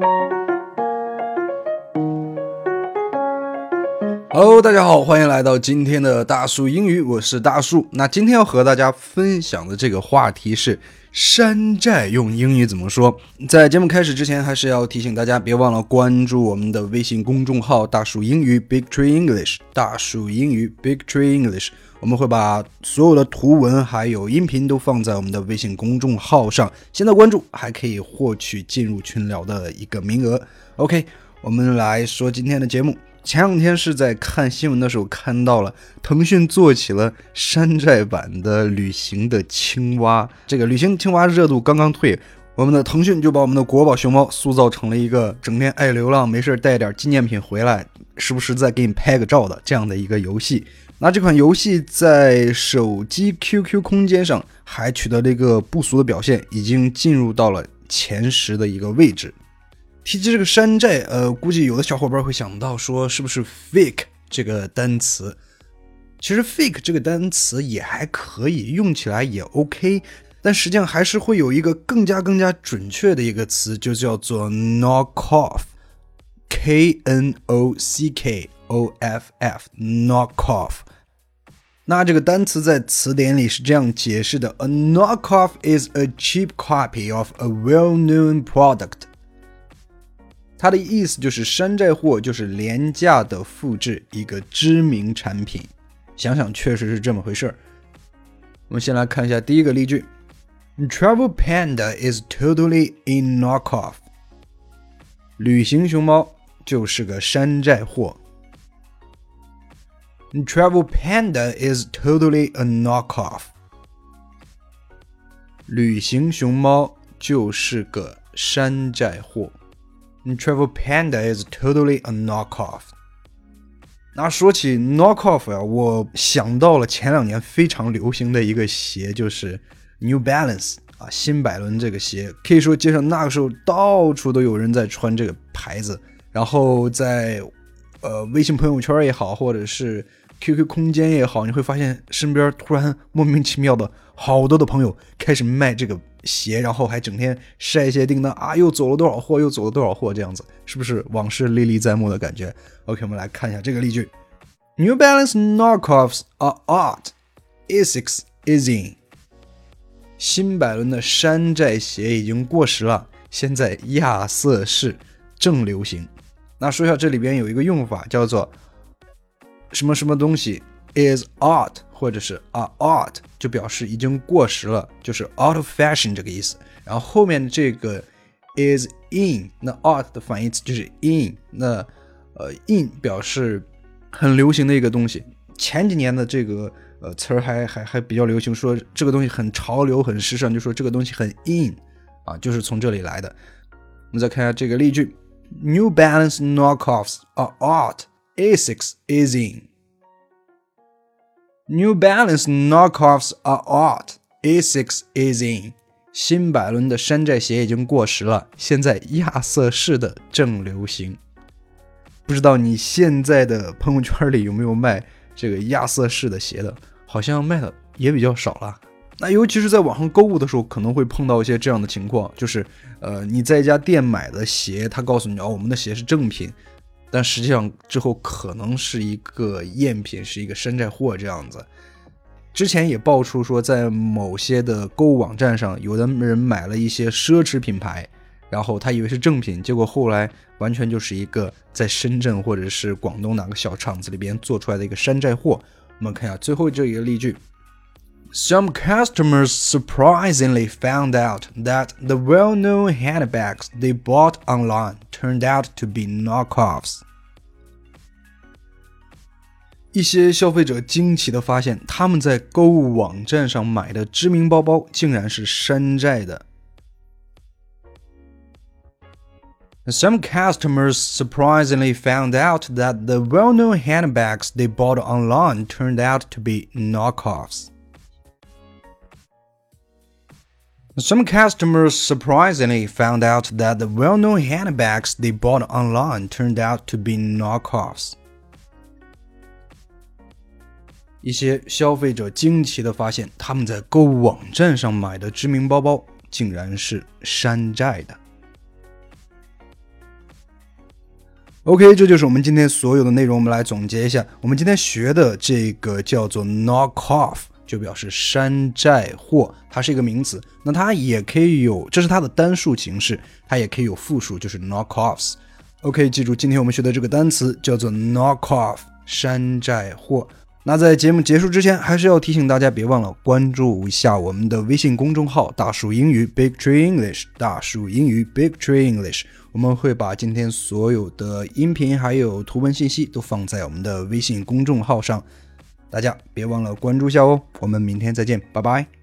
thank you Hello，大家好，欢迎来到今天的大树英语，我是大树。那今天要和大家分享的这个话题是山寨用英语怎么说。在节目开始之前，还是要提醒大家，别忘了关注我们的微信公众号“大树英语 Big Tree English”，大树英语 Big Tree English。我们会把所有的图文还有音频都放在我们的微信公众号上。现在关注还可以获取进入群聊的一个名额。OK，我们来说今天的节目。前两天是在看新闻的时候看到了腾讯做起了山寨版的旅行的青蛙，这个旅行青蛙热度刚刚退，我们的腾讯就把我们的国宝熊猫塑造成了一个整天爱流浪、没事带点纪念品回来，时不时再给你拍个照的这样的一个游戏。那这款游戏在手机 QQ 空间上还取得了一个不俗的表现，已经进入到了前十的一个位置。提及这个山寨，呃，估计有的小伙伴会想到说，是不是 fake 这个单词？其实 fake 这个单词也还可以，用起来也 OK，但实际上还是会有一个更加更加准确的一个词，就叫做 knock off，K N O C K O F F，knock off。那这个单词在词典里是这样解释的：A knockoff is a cheap copy of a well-known product。它的意思就是山寨货就是廉价的复制一个知名产品。想想确实是这么回事儿。我们先来看一下第一个例句：Travel Panda is totally a knockoff。旅行熊猫就是个山寨货。Travel Panda is totally a knockoff。旅行熊猫就是个山寨货。Travel Panda is totally a knockoff。那说起 knockoff 呀，我想到了前两年非常流行的一个鞋，就是 New Balance 啊，新百伦这个鞋，可以说街上那个时候到处都有人在穿这个牌子，然后在呃微信朋友圈也好，或者是 QQ 空间也好，你会发现身边突然莫名其妙的好多的朋友开始卖这个。鞋，然后还整天晒一些订单啊，又走了多少货，又走了多少货，这样子是不是往事历历在目的感觉？OK，我们来看一下这个例句：New Balance knockoffs are art. Essex is in. 新百伦的山寨鞋已经过时了，现在亚瑟士正流行。那说一下这里边有一个用法叫做什么什么东西 is art。或者是 are，out 就表示已经过时了，就是 out of fashion 这个意思。然后后面的这个 is in，那 out 的反义词就是 in，那呃 in 表示很流行的一个东西。前几年的这个呃词儿还还还比较流行，说这个东西很潮流、很时尚，就说这个东西很 in 啊，就是从这里来的。我们再看一下这个例句：New Balance knockoffs are out. Essex is in. New Balance knockoffs are out. Essex is in. 新百伦的山寨鞋已经过时了，现在亚瑟士的正流行。不知道你现在的朋友圈里有没有卖这个亚瑟士的鞋的？好像卖的也比较少了。那尤其是在网上购物的时候，可能会碰到一些这样的情况，就是呃你在一家店买的鞋，他告诉你哦，我们的鞋是正品。但实际上之后可能是一个赝品，是一个山寨货这样子。之前也爆出说，在某些的购物网站上，有的人买了一些奢侈品牌，然后他以为是正品，结果后来完全就是一个在深圳或者是广东哪个小厂子里边做出来的一个山寨货。我们看一下最后这一个例句。Some customers surprisingly found out that the well known handbags they bought online turned out to be knockoffs. 一些消费者惊奇地发现，他们在购物网站上买的知名包包竟然是山寨的。Some customers surprisingly found out that the well-known handbags they bought online turned out to be knockoffs. Some customers surprisingly found out that the well-known handbags they bought online turned out to be knockoffs. 一些消费者惊奇地发现，他们在购物网站上买的知名包包竟然是山寨的。OK，这就是我们今天所有的内容。我们来总结一下，我们今天学的这个叫做 knock off，就表示山寨货，它是一个名词。那它也可以有，这是它的单数形式，它也可以有复数，就是 knock offs。OK，记住，今天我们学的这个单词叫做 knock off，山寨货。那在节目结束之前，还是要提醒大家，别忘了关注一下我们的微信公众号“大树英语 Big Tree English”。大树英语 Big Tree English，我们会把今天所有的音频还有图文信息都放在我们的微信公众号上，大家别忘了关注下哦。我们明天再见，拜拜。